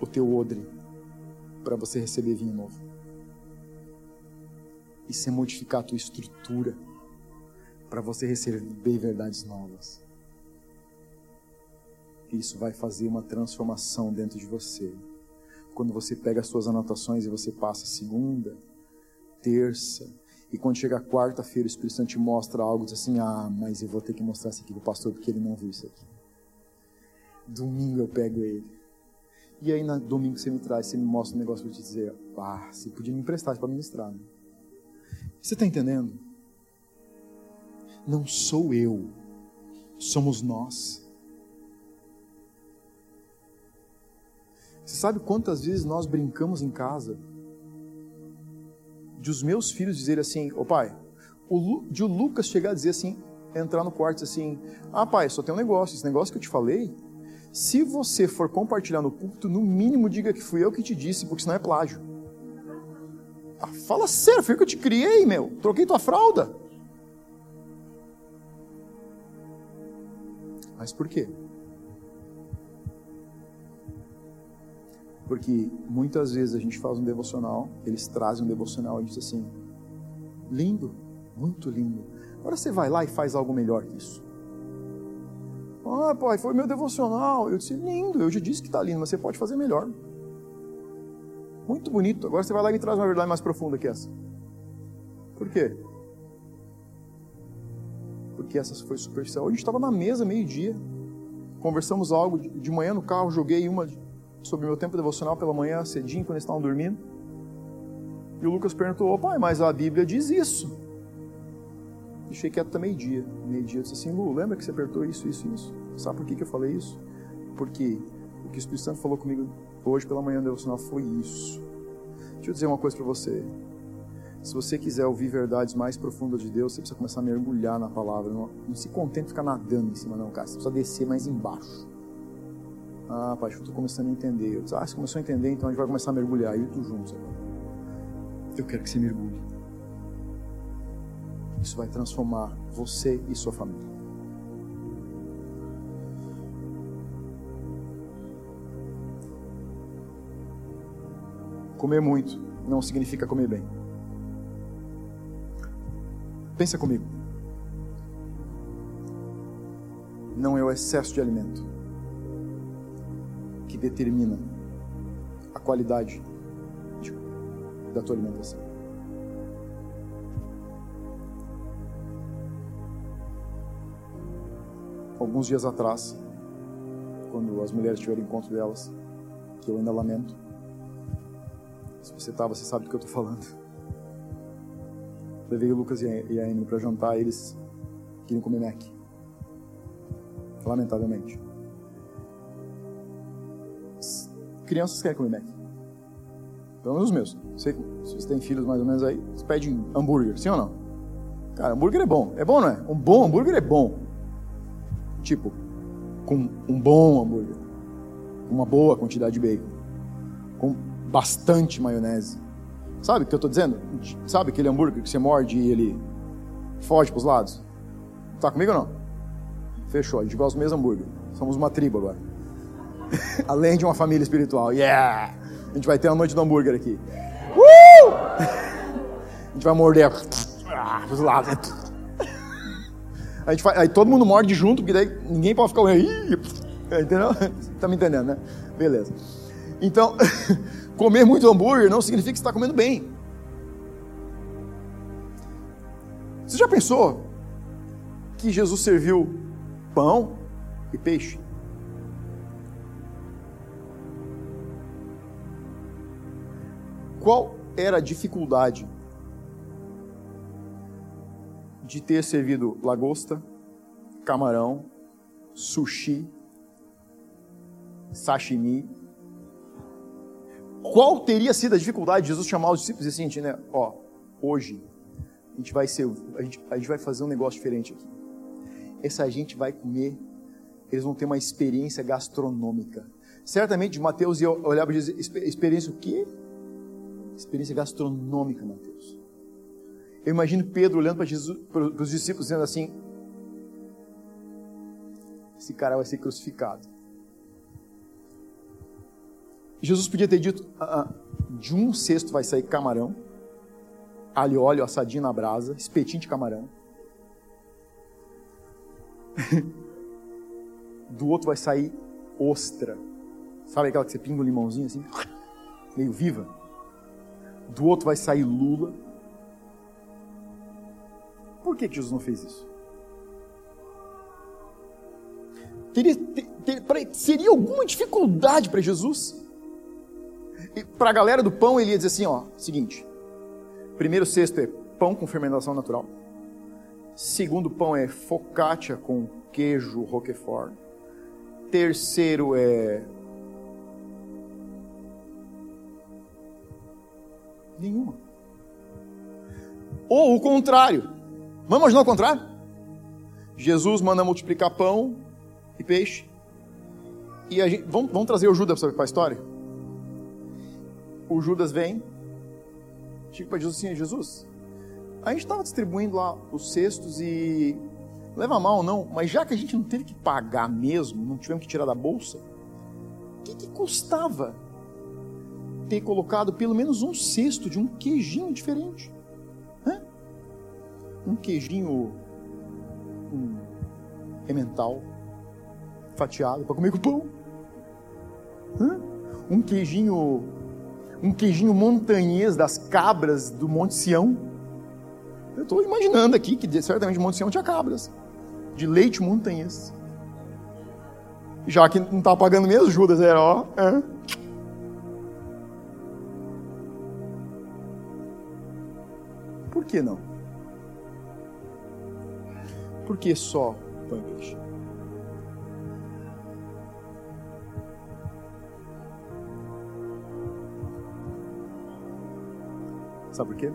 o teu odre para você receber vinho novo. Isso é modificar a tua estrutura para você receber verdades novas. Isso vai fazer uma transformação dentro de você. Quando você pega as suas anotações e você passa segunda, terça, e quando chega quarta-feira o Espírito Santo te mostra algo, diz assim, ah, mas eu vou ter que mostrar isso aqui para o pastor porque ele não viu isso aqui. Domingo eu pego ele. E aí, no domingo você me traz, você me mostra um negócio para te dizer, ah, você podia me emprestar para ministrar. Né? Você está entendendo? Não sou eu, somos nós. Você sabe quantas vezes nós brincamos em casa de os meus filhos dizerem assim, ô oh, pai, o, de o Lucas chegar a dizer assim, entrar no quarto assim, ah pai, só tem um negócio, esse negócio que eu te falei, se você for compartilhar no púlpito, no mínimo diga que fui eu que te disse, porque senão é plágio. Ah, fala sério, foi eu que te criei, meu. Troquei tua fralda. Mas por quê? Porque muitas vezes a gente faz um devocional, eles trazem um devocional e diz assim: lindo, muito lindo. Agora você vai lá e faz algo melhor que isso. Ah, pai, foi meu devocional. Eu disse, lindo, eu já disse que está lindo, mas você pode fazer melhor. Muito bonito. Agora você vai lá e me traz uma verdade mais profunda que essa. Por quê? Porque essa foi superficial. Hoje a gente estava na mesa, meio-dia. Conversamos algo de manhã no carro, joguei uma sobre meu tempo devocional pela manhã, cedinho, quando eles estavam dormindo. E o Lucas perguntou, pai, mas a Bíblia diz isso. Deixei quieto até meio-dia. Meio-dia disse assim, Lu, lembra que você apertou isso, isso, isso? Sabe por que, que eu falei isso? Porque o que o Espírito Santo falou comigo hoje pela manhã no devocional foi isso. Deixa eu dizer uma coisa para você. Se você quiser ouvir verdades mais profundas de Deus, você precisa começar a mergulhar na palavra. Não, não se contente ficar nadando em cima, não, cara. Você precisa descer mais embaixo. Ah, eu estou começando a entender. Eu disse, ah, você começou a entender, então a gente vai começar a mergulhar. E tu juntos agora. Eu quero que você mergulhe. Isso vai transformar você e sua família. Comer muito não significa comer bem. Pensa comigo. Não é o excesso de alimento que determina a qualidade de, da tua alimentação. Alguns dias atrás, quando as mulheres tiveram encontro delas, que eu ainda lamento, se você estava, você sabe do que eu estou falando. [LAUGHS] Levei o Lucas e a Emily para jantar, eles queriam comer Mac. Lamentavelmente. Crianças querem comer Mac. Pelo menos os meus. Sei se vocês têm filhos mais ou menos aí, eles pedem hambúrguer, sim ou não? Cara, hambúrguer é bom. É bom, não é? Um bom hambúrguer é bom. Tipo, com um bom hambúrguer. Uma boa quantidade de bacon. Com bastante maionese. Sabe o que eu estou dizendo? Sabe aquele hambúrguer que você morde e ele foge para os lados? Tá comigo ou não? Fechou, a gente gosta do mesmo hambúrguer. Somos uma tribo agora. [LAUGHS] Além de uma família espiritual. Yeah! A gente vai ter uma noite do hambúrguer aqui. [LAUGHS] Uh! A gente vai morder ah, lados. A gente aí todo mundo morde junto, porque daí ninguém pode ficar. Entendeu? [LAUGHS] Tá me entendendo, né? Beleza. Então, Comer muito hambúrguer não significa que você está comendo bem. Você já pensou que Jesus serviu pão e peixe? Qual era a dificuldade de ter servido lagosta, camarão, sushi, sashimi qual teria sido a dificuldade de Jesus chamar os discípulos e dizer assim, né? Ó, hoje a gente vai ser, a gente, a gente vai fazer um negócio diferente aqui. Essa gente vai comer, eles vão ter uma experiência gastronômica. Certamente Mateus ia olhar para Jesus, experiência o quê? Experiência gastronômica, Mateus. Eu imagino Pedro olhando para Jesus, para os discípulos dizendo assim: esse cara vai ser crucificado. Jesus podia ter dito: ah, ah, de um cesto vai sair camarão, alho óleo assadinho na brasa, espetinho de camarão. [LAUGHS] Do outro vai sair ostra. Sabe aquela que você pinga um limãozinho assim, meio viva? Do outro vai sair lula. Por que, Jesus não fez isso? Teria, ter, ter, seria alguma dificuldade para Jesus? Para a galera do pão, ele ia dizer assim: ó, seguinte. Primeiro cesto é pão com fermentação natural. Segundo pão é focaccia com queijo roquefort. Terceiro é nenhuma. Ou o contrário. Vamos imaginar o contrário? Jesus manda multiplicar pão e peixe. E gente, vamos, vamos trazer o Judas para a história? o Judas vem, chega para Jesus assim, Jesus, a gente estava distribuindo lá os cestos e leva mal não, mas já que a gente não teve que pagar mesmo, não tivemos que tirar da bolsa, o que, que custava ter colocado pelo menos um cesto de um queijinho diferente? Hã? Um queijinho um emmental fatiado para comer com pão? Hã? Um queijinho um queijinho montanhês das cabras do Monte Sião. Eu estou imaginando aqui que certamente Monte Sião tinha cabras, de leite montanhês. Já que não estava pagando mesmo, Judas era, ó. É. que não? Por que só pão e peixe? Sabe por quê?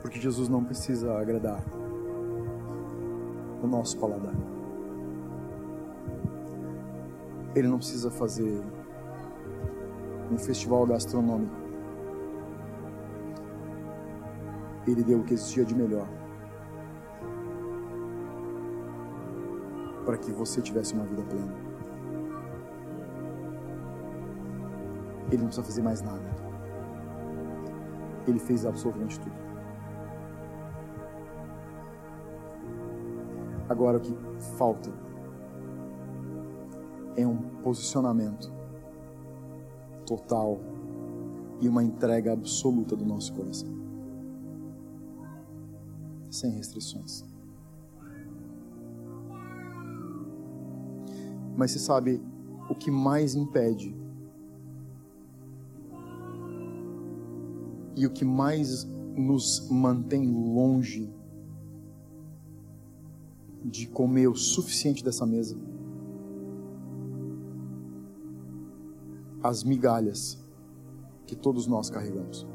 Porque Jesus não precisa agradar o nosso paladar. Ele não precisa fazer um festival gastronômico. Ele deu o que existia de melhor para que você tivesse uma vida plena. Ele não precisa fazer mais nada. Ele fez absolutamente tudo. Agora o que falta é um posicionamento total e uma entrega absoluta do nosso coração. Sem restrições. Mas você sabe o que mais impede e o que mais nos mantém longe de comer o suficiente dessa mesa? As migalhas que todos nós carregamos.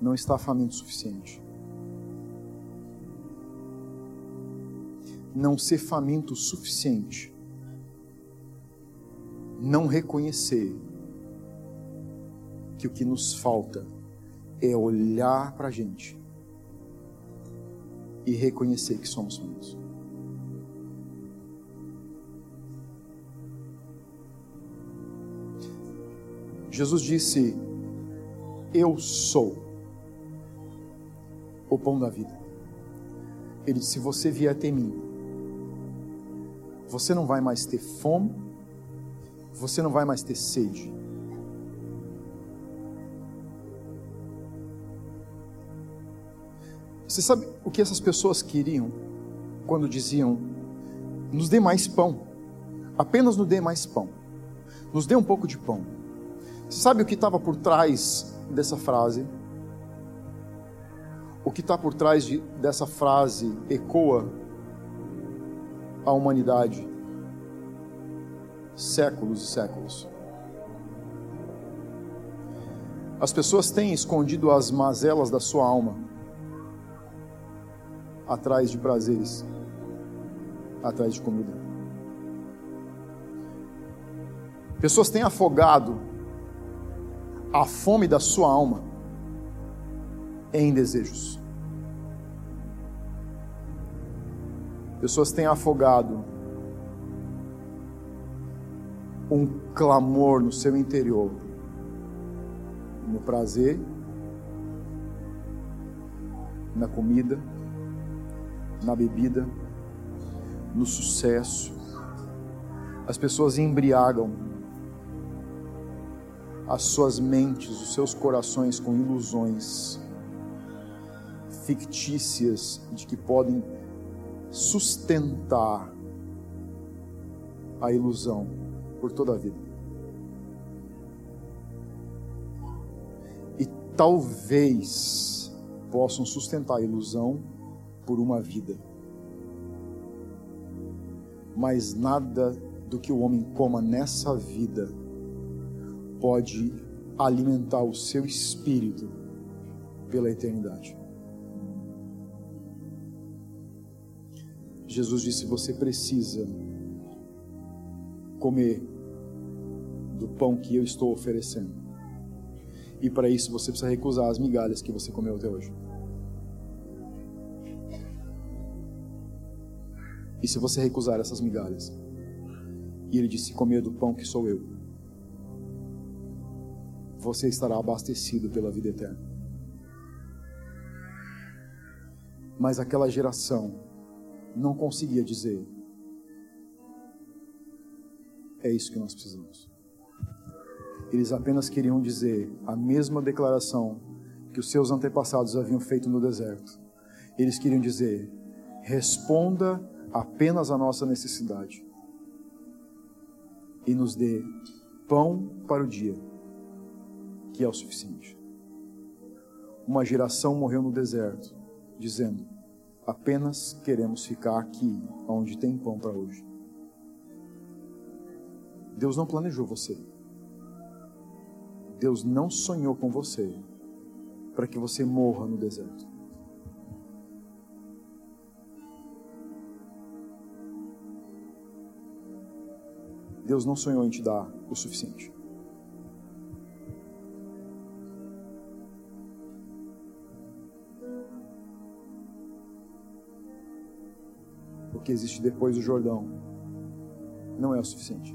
Não está faminto o suficiente. Não ser faminto o suficiente não reconhecer que o que nos falta é olhar para a gente e reconhecer que somos famintos. Jesus disse: Eu sou o pão da vida. Ele disse: Se você vier até mim, você não vai mais ter fome, você não vai mais ter sede. Você sabe o que essas pessoas queriam quando diziam: nos dê mais pão, apenas nos dê mais pão, nos dê um pouco de pão. Sabe o que estava por trás dessa frase? O que está por trás de, dessa frase ecoa a humanidade séculos e séculos. As pessoas têm escondido as mazelas da sua alma atrás de prazeres, atrás de comida. Pessoas têm afogado a fome da sua alma em desejos. Pessoas têm afogado um clamor no seu interior, no prazer, na comida, na bebida, no sucesso. As pessoas embriagam as suas mentes, os seus corações com ilusões fictícias de que podem sustentar a ilusão por toda a vida. E talvez possam sustentar a ilusão por uma vida. Mas nada do que o homem coma nessa vida pode alimentar o seu espírito pela eternidade. Jesus disse: Você precisa comer do pão que eu estou oferecendo. E para isso você precisa recusar as migalhas que você comeu até hoje. E se você recusar essas migalhas, e ele disse: comer do pão que sou eu, você estará abastecido pela vida eterna. Mas aquela geração não conseguia dizer: é isso que nós precisamos. Eles apenas queriam dizer a mesma declaração que os seus antepassados haviam feito no deserto. Eles queriam dizer: responda apenas à nossa necessidade e nos dê pão para o dia, que é o suficiente. Uma geração morreu no deserto, dizendo: apenas queremos ficar aqui, onde tem pão para hoje. Deus não planejou você. Deus não sonhou com você para que você morra no deserto. Deus não sonhou em te dar o suficiente. Que existe depois do Jordão não é o suficiente.